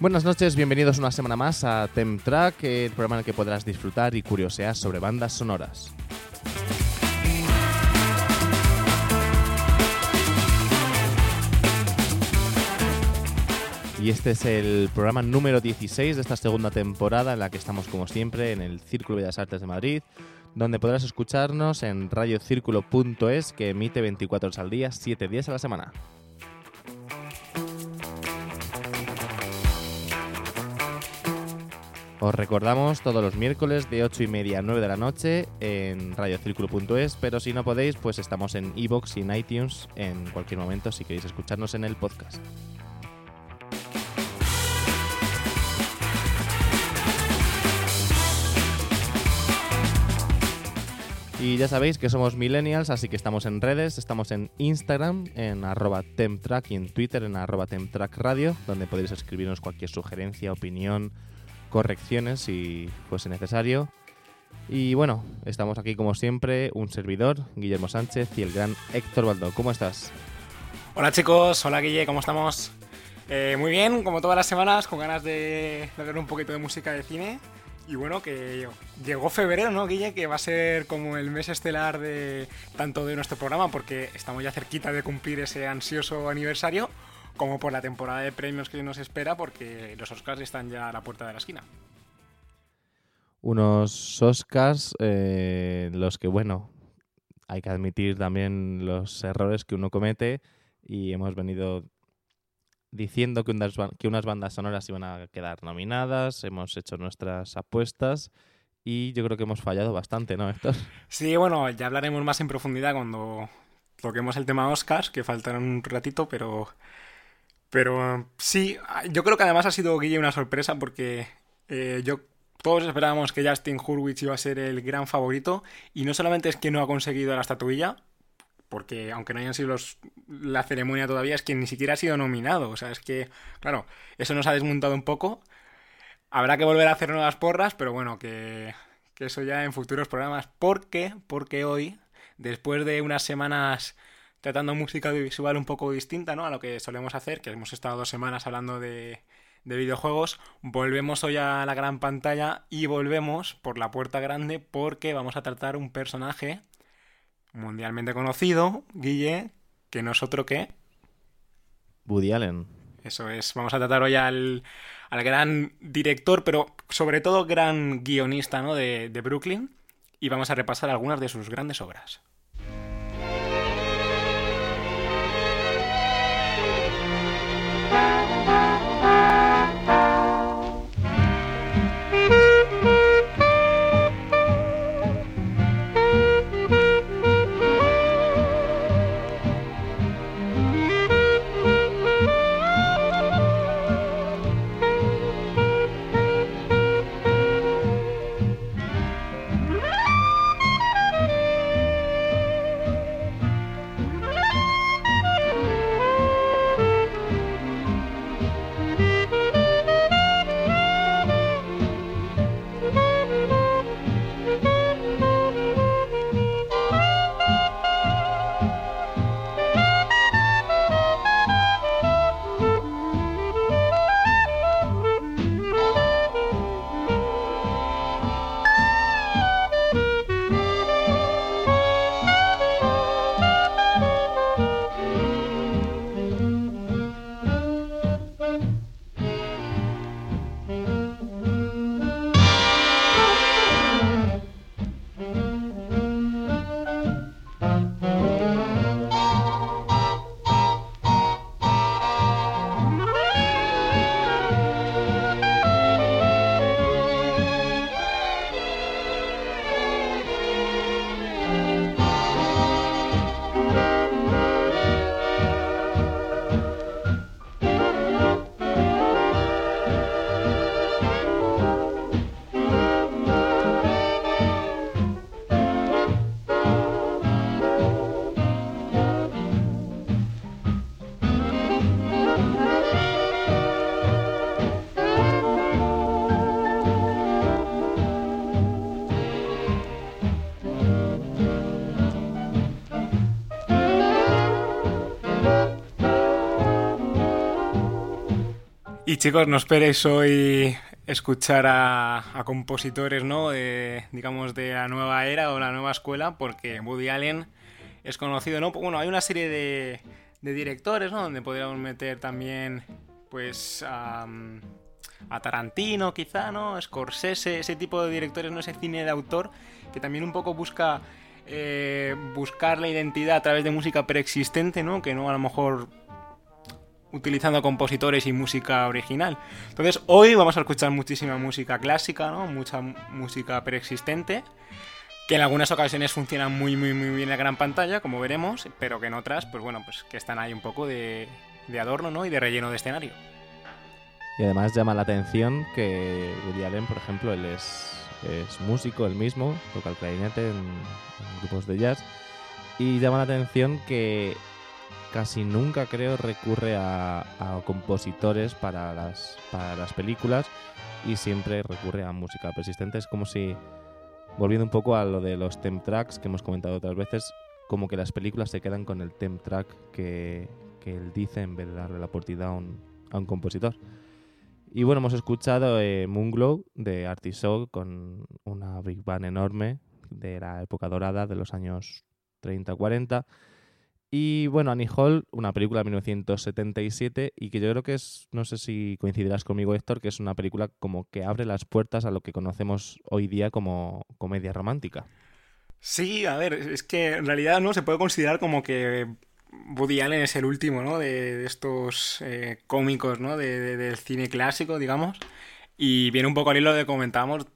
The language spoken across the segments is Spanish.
Buenas noches, bienvenidos una semana más a Temtrack, el programa en el que podrás disfrutar y curiosear sobre bandas sonoras. Y este es el programa número 16 de esta segunda temporada en la que estamos como siempre en el Círculo de Bellas Artes de Madrid, donde podrás escucharnos en radiocírculo.es que emite 24 horas al día, 7 días a la semana. Os recordamos todos los miércoles de 8 y media a 9 de la noche en radiocírculo.es, pero si no podéis, pues estamos en iBox y en iTunes en cualquier momento si queréis escucharnos en el podcast. Y ya sabéis que somos millennials, así que estamos en redes, estamos en Instagram, en arroba temtrack y en Twitter en arroba temtrackradio, donde podéis escribirnos cualquier sugerencia, opinión, correcciones si fuese necesario. Y bueno, estamos aquí como siempre, un servidor, Guillermo Sánchez y el gran Héctor Baldo. ¿Cómo estás? Hola chicos, hola Guille, ¿cómo estamos? Eh, muy bien, como todas las semanas, con ganas de, de ver un poquito de música de cine. Y bueno, que llegó febrero, ¿no, Guille? Que va a ser como el mes estelar de tanto de nuestro programa, porque estamos ya cerquita de cumplir ese ansioso aniversario, como por la temporada de premios que nos espera, porque los Oscars están ya a la puerta de la esquina. Unos Oscars, eh, los que, bueno, hay que admitir también los errores que uno comete y hemos venido diciendo que unas, que unas bandas sonoras iban a quedar nominadas, hemos hecho nuestras apuestas y yo creo que hemos fallado bastante, ¿no, Héctor? Sí, bueno, ya hablaremos más en profundidad cuando toquemos el tema Oscars, que faltará un ratito, pero... Pero sí, yo creo que además ha sido Guille una sorpresa porque eh, yo todos esperábamos que Justin Hurwitz iba a ser el gran favorito y no solamente es que no ha conseguido la estatuilla, porque aunque no hayan sido los, la ceremonia todavía, es que ni siquiera ha sido nominado. O sea, es que, claro, eso nos ha desmontado un poco. Habrá que volver a hacer nuevas porras, pero bueno, que, que eso ya en futuros programas. ¿Por qué? Porque hoy, después de unas semanas tratando música audiovisual un poco distinta ¿no? a lo que solemos hacer, que hemos estado dos semanas hablando de, de videojuegos, volvemos hoy a la gran pantalla y volvemos por la puerta grande porque vamos a tratar un personaje mundialmente conocido, Guille, que no es otro que... Woody Allen. Eso es, vamos a tratar hoy al, al gran director, pero sobre todo gran guionista ¿no? de, de Brooklyn, y vamos a repasar algunas de sus grandes obras. Y chicos, no esperéis hoy escuchar a, compositores, ¿no? digamos, de la nueva era o la nueva escuela, porque Woody Allen es conocido, ¿no? Bueno, hay una serie de, de directores, ¿no? Donde podríamos meter también, pues, a, a Tarantino, quizá, ¿no? Scorsese, ese tipo de directores, ¿no? Ese cine de autor que también un poco busca eh, buscar la identidad a través de música preexistente, ¿no? Que no a lo mejor utilizando compositores y música original. Entonces, hoy vamos a escuchar muchísima música clásica, ¿no? Mucha música preexistente, que en algunas ocasiones funciona muy, muy, muy bien en la gran pantalla, como veremos, pero que en otras, pues bueno, pues que están ahí un poco de, de adorno, ¿no? Y de relleno de escenario. Y además llama la atención que Woody Allen, por ejemplo, él es, es músico, él mismo, toca el clarinete en grupos de jazz, y llama la atención que casi nunca creo recurre a, compositores para las, para las películas y siempre recurre a música persistente. Es como si, volviendo un poco a lo de los temp tracks que hemos comentado otras veces, como que las películas se quedan con el temp track que, él dice en vez de darle la oportunidad a un, compositor. Y bueno, hemos escuchado eh, Moonglow de Artisoul con una big band enorme de la época dorada de los años 30-40 y bueno, Annie Hall, una película de 1977 y que yo creo que es, no sé si coincidirás conmigo Héctor, que es una película como que abre las puertas a lo que conocemos hoy día como comedia romántica. Sí, a ver, es que en realidad no se puede considerar como que Woody Allen es el último, ¿no? De, estos eh, cómicos, ¿no? De, del cine clásico, digamos. Y viene un poco al hilo de comentábamos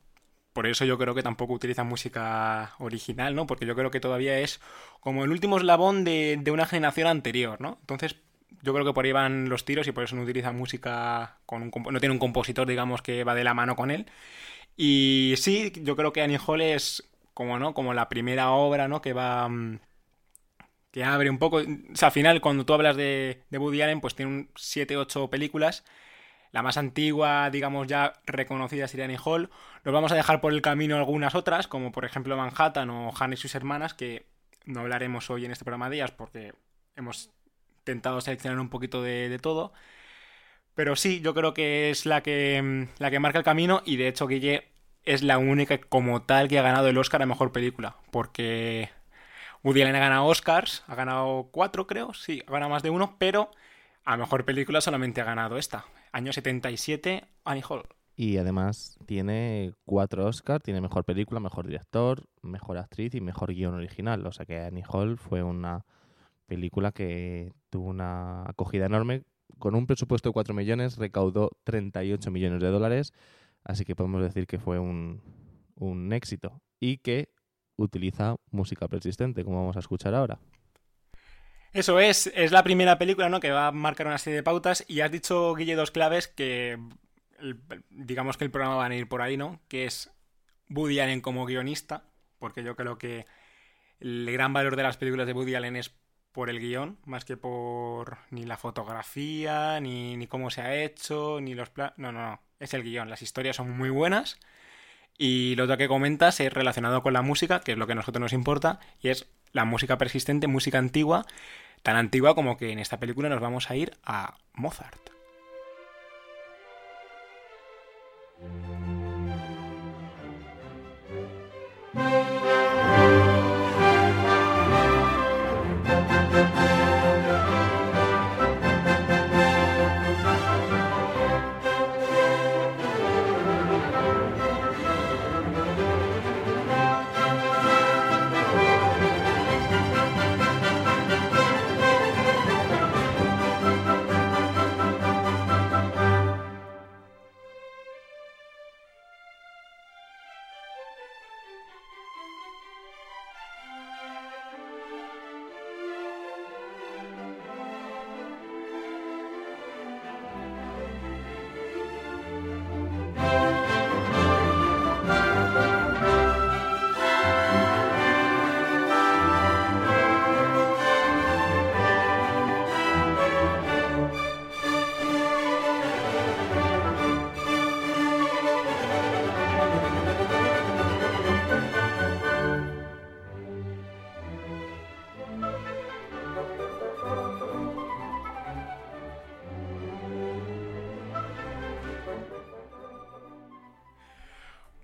por eso yo creo que tampoco utiliza música original, ¿no? Porque yo creo que todavía es como el último eslabón de, una generación anterior, ¿no? Entonces, yo creo que por ahí van los tiros y por eso no utiliza música con un no tiene un compositor, digamos, que va de la mano con él. Y sí, yo creo que Annie Hall es como, ¿no? Como la primera obra, ¿no? Que va mm, que abre un poco, o sea, al final cuando tú hablas de, de Woody Allen, pues tiene un 7, 8 películas la más antigua, digamos ya reconocida sería Annie Hall. Nos vamos a dejar por el camino algunas otras, como por ejemplo Manhattan o Hannah y sus hermanas, que no hablaremos hoy en este programa de ellas porque hemos intentado seleccionar un poquito de, todo. Pero sí, yo creo que es la que, la que marca el camino y de hecho Guille es la única como tal que ha ganado el Oscar a Mejor Película. Porque Woody Allen ha ganado Oscars, ha ganado cuatro creo, sí, ha ganado más de uno, pero a Mejor Película solamente ha ganado esta. Año 77, Annie Hall. Y además tiene cuatro Oscars, tiene mejor película, mejor director, mejor actriz y mejor guion original. O sea que Annie Hall fue una película que tuvo una acogida enorme. Con un presupuesto de 4 millones, recaudó 38 millones de dólares. Así que podemos decir que fue un, un éxito. Y que utiliza música persistente, como vamos a escuchar ahora. Eso es, es la primera película ¿no? que va a marcar una serie de pautas y has dicho, Guille, dos claves que digamos que el programa va a ir por ahí, ¿no? Que es Woody Allen como guionista, porque yo creo que el gran valor de las películas de Woody Allen es por el guion, más que por ni la fotografía, ni, cómo se ha hecho, ni los planos... No, no, no, es el guion. Las historias son muy buenas y lo otro que comentas es relacionado con la música, que es lo que a nosotros nos importa, y es la música persistente, música antigua, tan antigua como que en esta película nos vamos a ir a Mozart.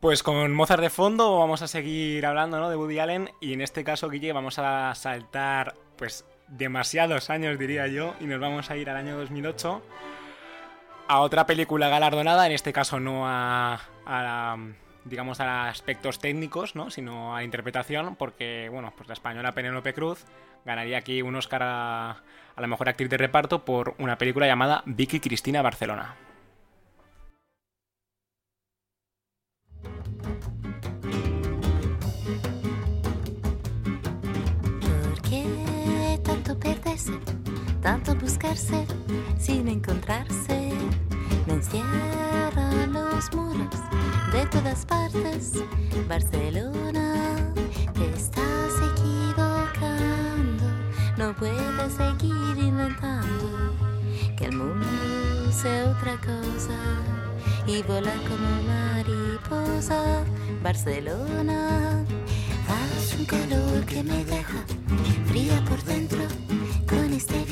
Pues con Mozart de fondo vamos a seguir hablando ¿no? de Woody Allen y en este caso, Guille, vamos a saltar pues demasiados años, diría yo, y nos vamos a ir al año 2008 a otra película galardonada, en este caso no a, a digamos a aspectos técnicos, ¿no? sino a interpretación, porque bueno, pues la española Penélope Cruz ganaría aquí un Oscar a, a la mejor actriz de reparto por una película llamada Vicky Cristina Barcelona. Tanto buscarse sin encontrarse. Me encierran los muros de todas partes. Barcelona, te estás equivocando. No puedes seguir inventando que el mundo sea otra cosa y volar como mariposa. Barcelona, haz un calor que me deja fría por dentro con este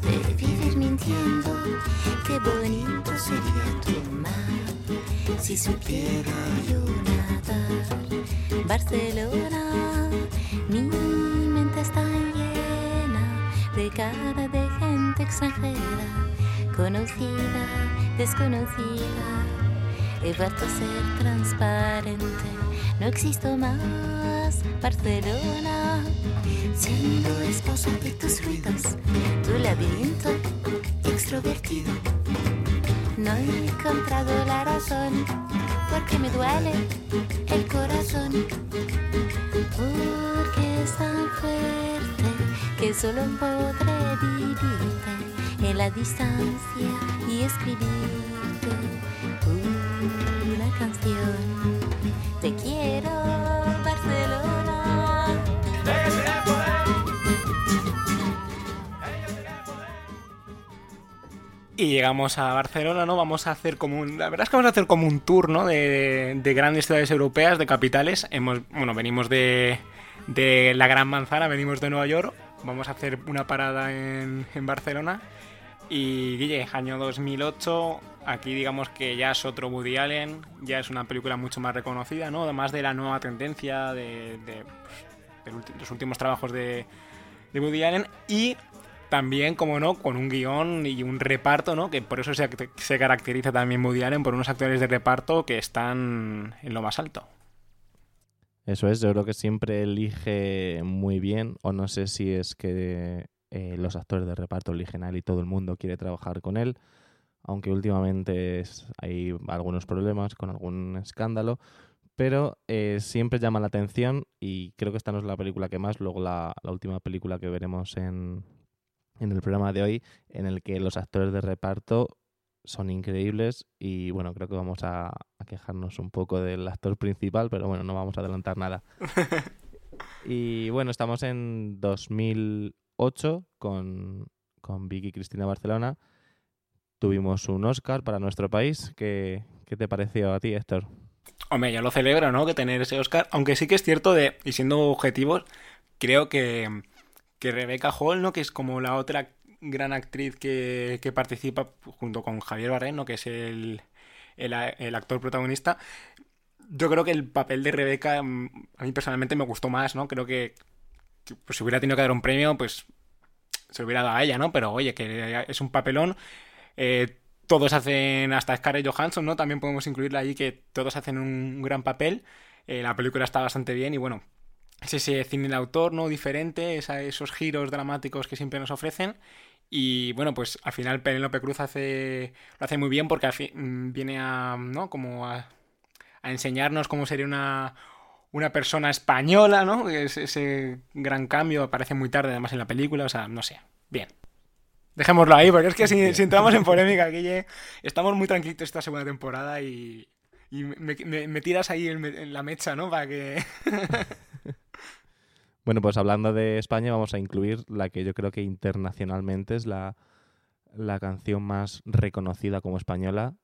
vicio de vivir mintiendo. Qué bonito sería tu mar si supiera yo nadar. Barcelona, mi mente está llena de cara de gente extranjera, conocida, desconocida. He vuelto a ser transparente, no existo más. Barcelona siendo esposa de tus ruidos, tu laberinto extrovertido. No he encontrado la razón, porque me duele el corazón, porque es tan fuerte que solo podré vivirte en la distancia y escribirte una canción. Llegamos a Barcelona, ¿no? Vamos a hacer como un... La verdad es que vamos a hacer como un tour, ¿no? De, grandes ciudades europeas, de capitales. Hemos, bueno, venimos de, de la Gran Manzana, venimos de Nueva York. Vamos a hacer una parada en, en Barcelona. Y Guille, año 2008, aquí digamos que ya es otro Woody Allen, ya es una película mucho más reconocida, ¿no? Además de la nueva tendencia de, pues, los últimos trabajos de Woody Allen. Y también, como no, con un guion y un reparto, ¿no? Que por eso se, caracteriza también Woody Allen por unos actores de reparto que están en lo más alto. Eso es, yo creo que siempre elige muy bien, o no sé si es que eh, los actores de reparto eligen a él y todo el mundo quiere trabajar con él, aunque últimamente hay algunos problemas con algún escándalo, pero eh, siempre llama la atención y creo que esta no es la película que más, luego la última película que veremos en, en el programa de hoy en el que los actores de reparto son increíbles y bueno, creo que vamos a, quejarnos un poco del actor principal, pero bueno, no vamos a adelantar nada. y bueno, estamos en 2008 con, con Vicky Cristina Barcelona. Tuvimos un Oscar para nuestro país. ¿Qué, ¿Qué te pareció a ti, Héctor? Hombre, yo lo celebro, ¿no? Que tener ese Oscar, aunque sí que es cierto de, y siendo objetivos, creo que que Rebecca Hall, ¿no? Que es como la otra gran actriz que, participa junto con Javier Bardem, Que es el, el, actor protagonista. Yo creo que el papel de Rebeca mm, a mí personalmente me gustó más, ¿no? Creo que, pues, si hubiera tenido que dar un premio, pues se hubiera dado a ella, ¿no? Pero oye, que es un papelón. Eh, todos hacen, hasta Scarlett Johansson, ¿no? También podemos incluirla ahí, que todos hacen un gran papel. Eh, la película está bastante bien y bueno, es ese cine de autor, ¿no? Diferente, esos giros dramáticos que siempre nos ofrecen. Y bueno, pues al final Penélope Cruz hace, lo hace muy bien porque mm, viene a, ¿no? Como a, enseñarnos cómo sería una, una persona española, ¿no? Es, ese gran cambio aparece muy tarde además en la película, o sea, no sé. Bien. Dejémoslo ahí, porque es que si, entramos en polémica, Guille, estamos muy tranquilos esta segunda temporada y, y me, tiras ahí en, la mecha, ¿no? Para que... Bueno, pues hablando de España, vamos a incluir la que yo creo que internacionalmente es la, canción más reconocida como española,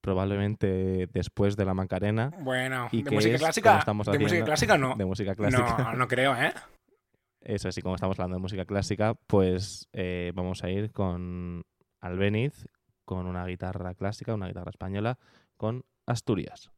probablemente después de la Macarena. Bueno, ¿de música clásica? ¿De música clásica no? De música clásica. No, no creo, ¿eh? Eso sí, como estamos hablando de música clásica, pues eh, vamos a ir con Albeniz, con una guitarra clásica, una guitarra española, con Asturias.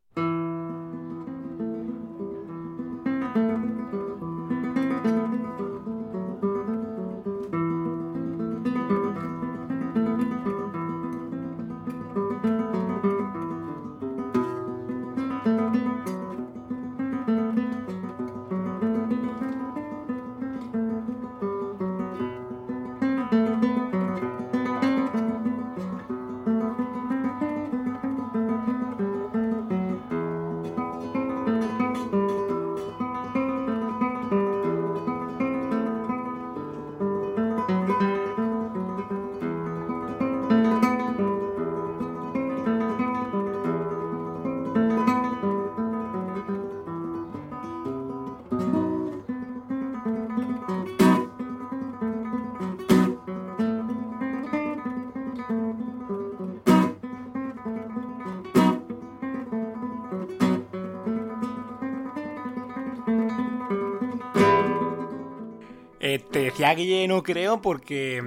Eh, te decía Guille, no creo, porque.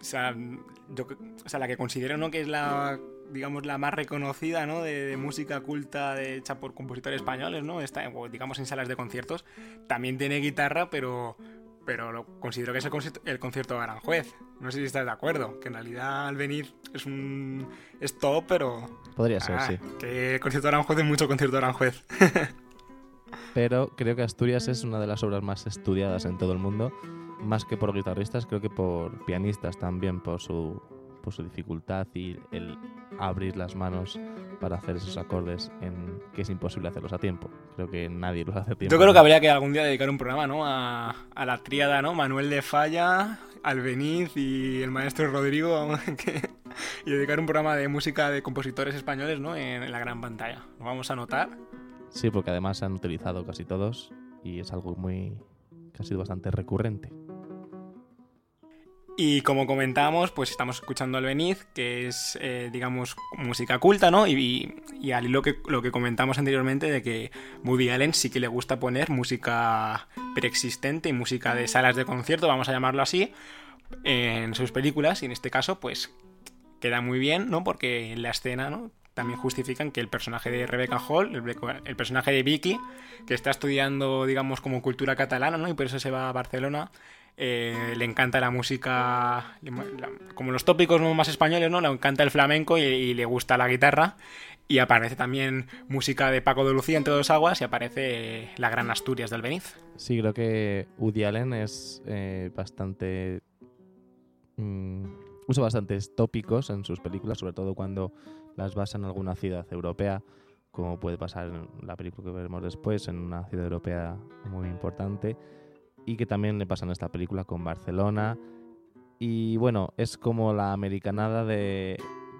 O sea, yo, o sea, la que considero ¿no? que es la digamos, la más reconocida, ¿no? De, música culta de, hecha por compositores españoles, ¿no? Está, digamos, en salas de conciertos. También tiene guitarra, pero, pero lo considero que es el concierto, el concierto de Aranjuez. No sé si estás de acuerdo, que en realidad al venir es un es top, pero... Podría ser, ah, sí. Que el concierto de Aranjuez es mucho concierto de Aranjuez. pero creo que Asturias es una de las obras más estudiadas en todo el mundo, más que por guitarristas, creo que por pianistas también, por su por su dificultad y el abrir las manos para hacer esos acordes en que es imposible hacerlos a tiempo. Creo que nadie los hace a tiempo. Yo creo que habría que algún día dedicar un programa, ¿no? A, a la tríada, ¿no? Manuel de Falla, Albeniz y el maestro Rodrigo, y dedicar un programa de música de compositores españoles, ¿no? En, en la gran pantalla. Lo vamos a anotar. Sí, porque además se han utilizado casi todos y es algo muy que ha sido bastante recurrente. Y como comentábamos, pues estamos escuchando al Beniz, que es, eh, digamos, música culta, ¿no? Y, y, al que, lo que comentamos anteriormente de que Woody Allen sí que le gusta poner música preexistente y música de salas de concierto, vamos a llamarlo así, en sus películas. Y en este caso, pues queda muy bien, ¿no? Porque en la escena, ¿no? También justifican que el personaje de Rebecca Hall, el, personaje de Vicky, que está estudiando, digamos, como cultura catalana, ¿no? Y por eso se va a Barcelona eh, le encanta la música, como los tópicos más españoles, ¿no? Le encanta el flamenco y, le gusta la guitarra. Y aparece también música de Paco de Lucía, entre dos aguas, y aparece la Gran Asturias del Beniz. Sí, creo que Woody Allen es eh, bastante... Mm, usa bastantes tópicos en sus películas, sobre todo cuando las basa en alguna ciudad europea, como puede pasar en la película que veremos después, en una ciudad europea muy importante y que también le pasa en esta película con Barcelona. Y bueno, es como la americanada de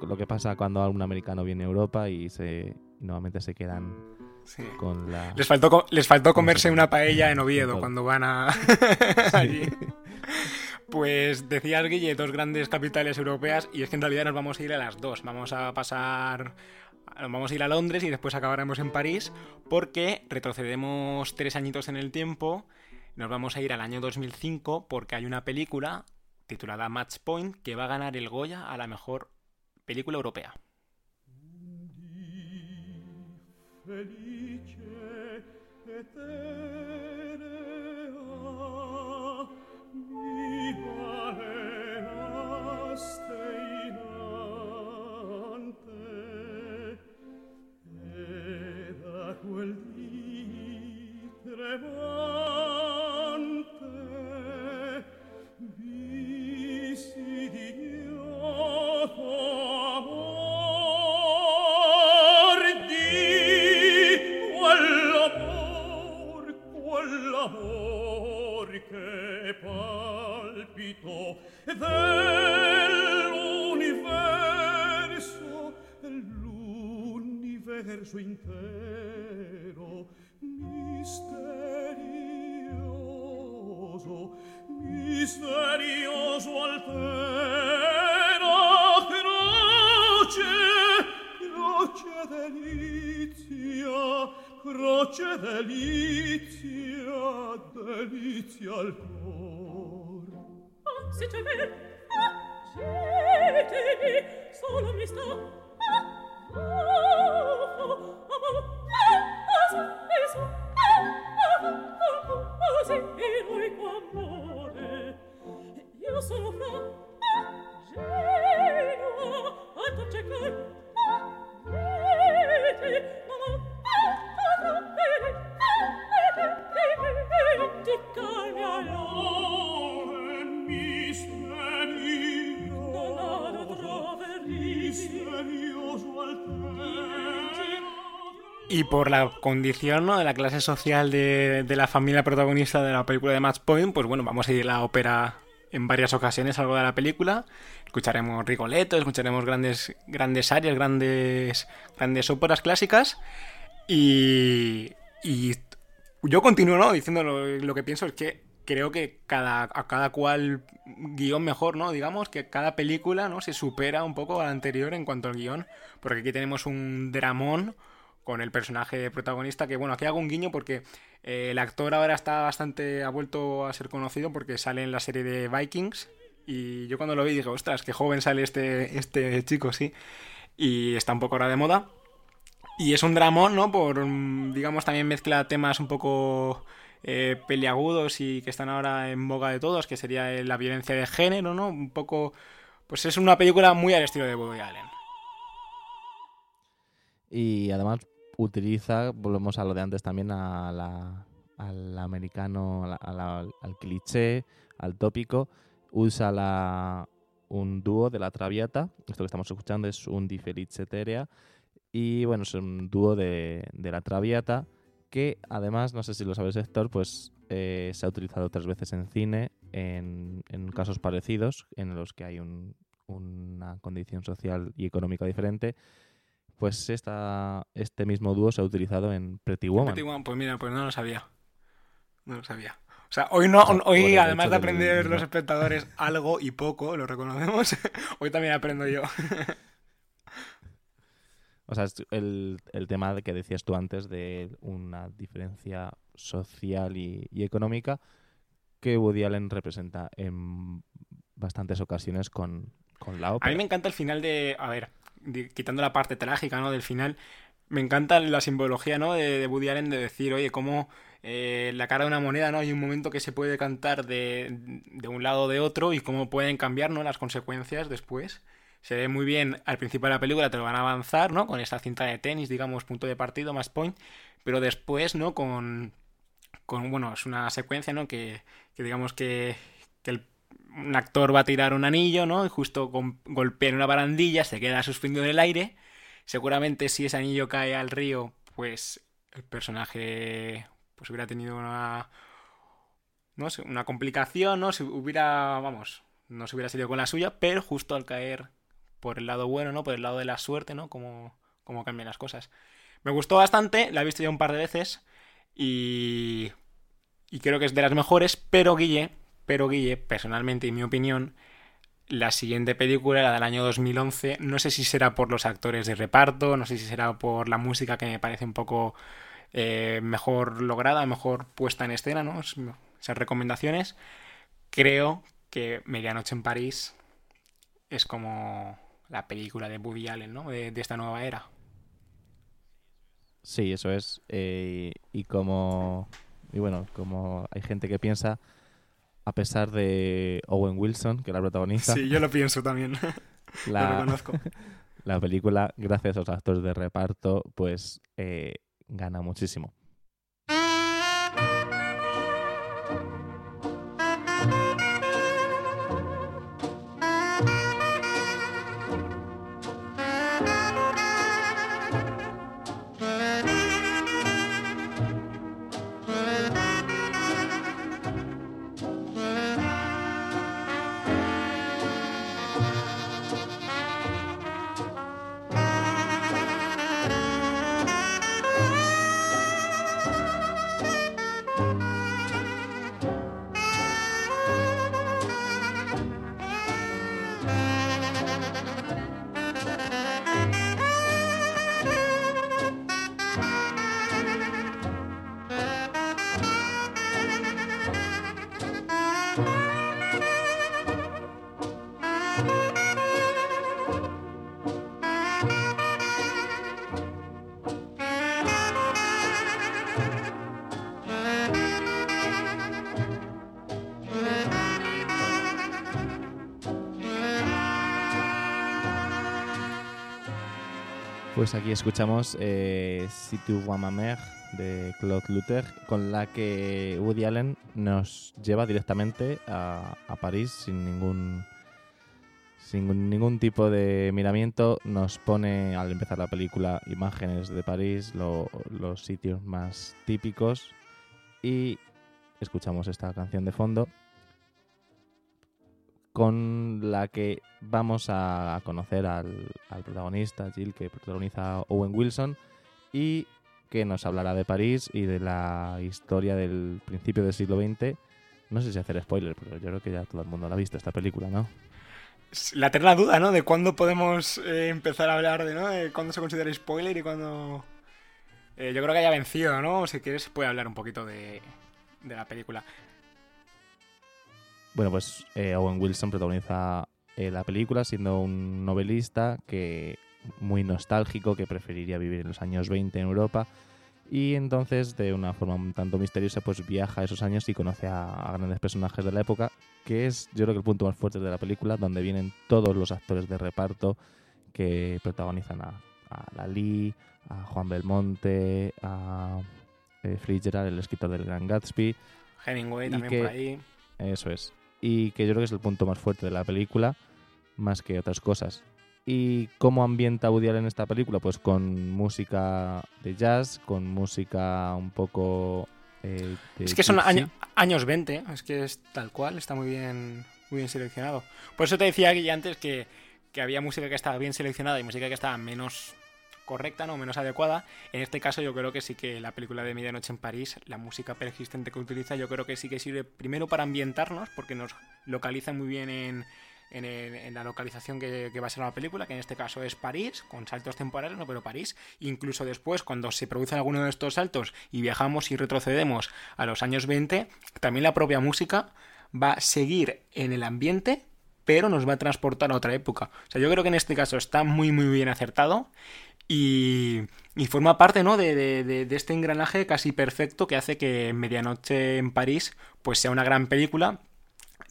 lo que pasa cuando un americano viene a Europa y se nuevamente se quedan con la... Les faltó, les faltó comerse una paella en Oviedo cuando van a... allí. Pues decía Guille, dos grandes capitales europeas y es que en realidad nos vamos a ir a las dos. Vamos a pasar vamos a ir a Londres y después acabaremos en París porque retrocedemos tres añitos en el tiempo nos vamos a ir al año 2005 porque hay una película titulada Match Point que va a ganar el Goya a la mejor película europea. dell'universo, universo intero misterioso misterioso altero croce croce delizia croce delizia delizia al cor oh se c'è me oh, solo mi sto oh, oh. Io sono fra Genova, a Torceco Y por la condición ¿no? de la clase social de, de, la familia protagonista de la película de Match Point, pues bueno, vamos a ir a la ópera en varias ocasiones, algo de la película. Escucharemos Rigoletto, escucharemos grandes, grandes áreas, grandes, grandes óperas clásicas. Y, y yo continúo ¿no? diciendo lo, lo que pienso, es que creo que cada, a cada cual guion mejor, ¿no? Digamos que cada película, ¿no? Se supera un poco a la anterior en cuanto al guion, porque aquí tenemos un dramón con el personaje protagonista, que bueno, aquí hago un guiño porque eh, el actor ahora está bastante, ha vuelto a ser conocido porque sale en la serie de Vikings y yo cuando lo vi dije, ostras, qué joven sale este, este chico, sí, y está un poco ahora de moda. Y es un dramón, ¿no? Por, digamos, también mezcla temas un poco eh, peliagudos y que están ahora en boga de todos, que sería eh, la violencia de género, ¿no? Un poco... Pues es una película muy al estilo de Woody Allen. Y además utiliza, volvemos a lo de antes también, a la- al americano, a la- al cliché, al tópico. Usa la, un dúo de la Traviata. Esto que estamos escuchando es un Di Felice Terea. Y bueno, es un dúo de, de la Traviata que además, no sé si lo sabes Héctor, pues eh, se ha utilizado tres veces en cine en, en casos parecidos, en los que hay un- una condición social y económica diferente. Pues esta, este mismo dúo se ha utilizado en Pretty Woman. Pretty Woman, pues mira, pues no lo sabía. No lo sabía. O sea, hoy no, por hoy además de aprender los espectadores algo y poco, lo reconocemos, hoy también aprendo yo. O sea, es el, el tema que decías tú antes de una diferencia social y, y económica que Woody Allen representa en bastantes ocasiones con, con la A mí me encanta el final de. A ver, de- quitando la parte trágica, ¿no? Del final. Me encanta la simbología, ¿no? De, de Woody Allen de decir, oye, cómo eh, la cara de una moneda, ¿no? Hay un momento que se puede cantar de, de un lado o de otro y cómo pueden cambiar, ¿no? Las consecuencias después. Se ve muy bien al principio de la película, te lo van a avanzar, ¿no? Con esta cinta de tenis, digamos, punto de partido, más point. Pero después, ¿no? Con. con bueno, es una secuencia, ¿no? Que, que digamos que, que el un actor va a tirar un anillo, ¿no? Y justo golpea en una barandilla, se queda suspendido en el aire. Seguramente si ese anillo cae al río, pues el personaje pues hubiera tenido una no sé, una complicación, ¿no? Se hubiera, vamos, no se hubiera salido con la suya, pero justo al caer por el lado bueno, ¿no? Por el lado de la suerte, ¿no? Como cómo cambian las cosas. Me gustó bastante, la he visto ya un par de veces y y creo que es de las mejores, pero Guille, pero Guille, personalmente, en mi opinión, la siguiente película, la del año 2011, no sé si será por los actores de reparto, no sé si será por la música que me parece un poco eh, mejor lograda, mejor puesta en escena, ¿no? Es- Esas recomendaciones. Creo que Medianoche en París es como la película de Woody Allen, ¿no? De, de esta nueva era. Sí, eso es. eh, y como. Y bueno, como hay gente que piensa, a pesar de Owen Wilson, que la protagoniza, Sí, yo lo pienso también. lo la, reconozco. la película, gracias a los actores de reparto, pues eh, gana muchísimo. Pues aquí escuchamos eh, Si tu de Claude Luther, con la que Woody Allen nos lleva directamente a, París sin ningún sin ningún tipo de miramiento. Nos pone al empezar la película imágenes de París, lo- los sitios más típicos y escuchamos esta canción de fondo con la que vamos a conocer al, protagonista, Jill, que protagoniza Owen Wilson, y que nos hablará de París y de la historia del principio del siglo XX. No sé si hacer spoiler, pero yo creo que ya todo el mundo la ha visto esta película, ¿no? La eterna duda, ¿no? De cuándo podemos eh, empezar a hablar de, ¿no? De cuándo se considera spoiler y cuándo... eh, yo creo que haya vencido, ¿no? Si quieres, puede hablar un poquito de la película. Bueno, pues eh, Owen Wilson protagoniza eh, la película siendo un novelista que muy nostálgico, que preferiría vivir en los años 20 en Europa. Y entonces, de una forma un tanto misteriosa, pues viaja a esos años y conoce a, a grandes personajes de la época, que es yo creo que el punto más fuerte de la película, donde vienen todos los actores de reparto que protagonizan a, a Lali, a Juan Belmonte, a eh, el escritor del Gran Gatsby, Hemingway también que- por ahí. eso es. Y que yo creo que es el punto más fuerte de la película, más que otras cosas. ¿Y cómo ambienta Woody Allen esta película? Pues con música de jazz, con música un poco... eh, de Es que son año- años 20, es que es tal cual, está muy bien, muy bien seleccionado. Por eso te decía aquí antes que, que había música que estaba bien seleccionada y música que estaba menos correcta, no menos adecuada. En este caso yo creo que sí que la película de Medianoche en París, la música persistente que utiliza, yo creo que sí que sirve primero para ambientarnos, porque nos localiza muy bien en, en, la localización que, que va a ser la película, que en este caso es París, con saltos temporales, no, pero París. Incluso después, cuando se producen alguno de estos saltos y viajamos y retrocedemos a los años 20, también la propia música va a seguir en el ambiente, pero nos va a transportar a otra época. O sea, yo creo que en este caso está muy, muy bien acertado. Y, y forma parte ¿no? de, de- de- este engranaje casi perfecto que hace que Medianoche en París pues sea una gran película.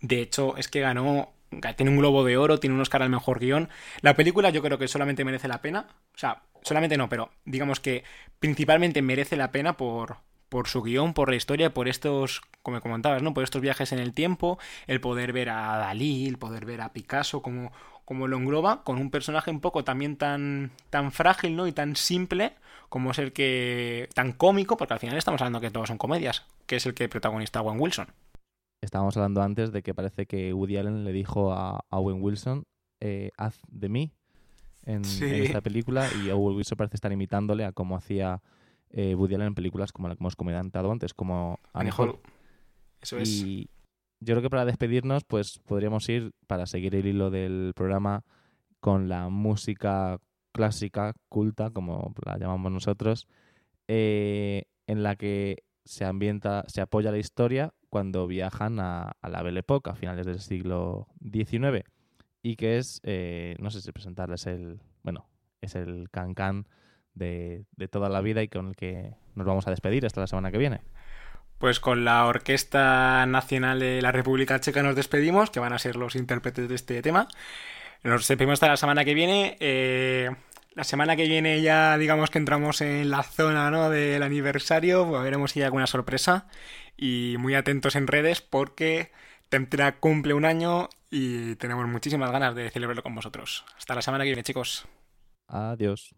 De hecho, es que ganó, tiene un globo de oro, tiene un Oscar al mejor guion. La película yo creo que solamente merece la pena. O sea, solamente no, pero digamos que principalmente merece la pena por, por su guion, por la historia, por estos, como comentabas, ¿no? Por estos viajes en el tiempo, el poder ver a Dalí, el poder ver a Picasso, como, como lo engloba, con un personaje un poco también tan, tan frágil, ¿no? Y tan simple como es el que. tan cómico, porque al final estamos hablando que todos son comedias, que es el que protagonista Owen Wilson. Estábamos hablando antes de que parece que Woody Allen le dijo a Owen Wilson, eh, haz de mí en, esta película y Owen Wilson parece estar imitándole a cómo hacía eh, Woody Allen en películas como la que hemos comentado antes, como Annie Mejor. Hall. Eso es. Yo creo que para despedirnos, pues podríamos ir, para seguir el hilo del programa, con la música clásica, culta, como la llamamos nosotros, eh, en la que se ambienta, se apoya la historia cuando viajan a, la Belle Époque, a finales del siglo XIX, y que es, eh, no sé si presentarles el, bueno, es el can-can de, de toda la vida y con el que nos vamos a despedir hasta la semana que viene. Pues con la Orquesta Nacional de la República Checa nos despedimos, que van a ser los intérpretes de este tema. Nos despedimos hasta la semana que viene. Eh, la semana que viene ya digamos que entramos en la zona ¿no? del aniversario, pues veremos si hay alguna sorpresa. Y muy atentos en redes porque Temtra cumple un año y tenemos muchísimas ganas de celebrarlo con vosotros. Hasta la semana que viene, chicos. Adiós.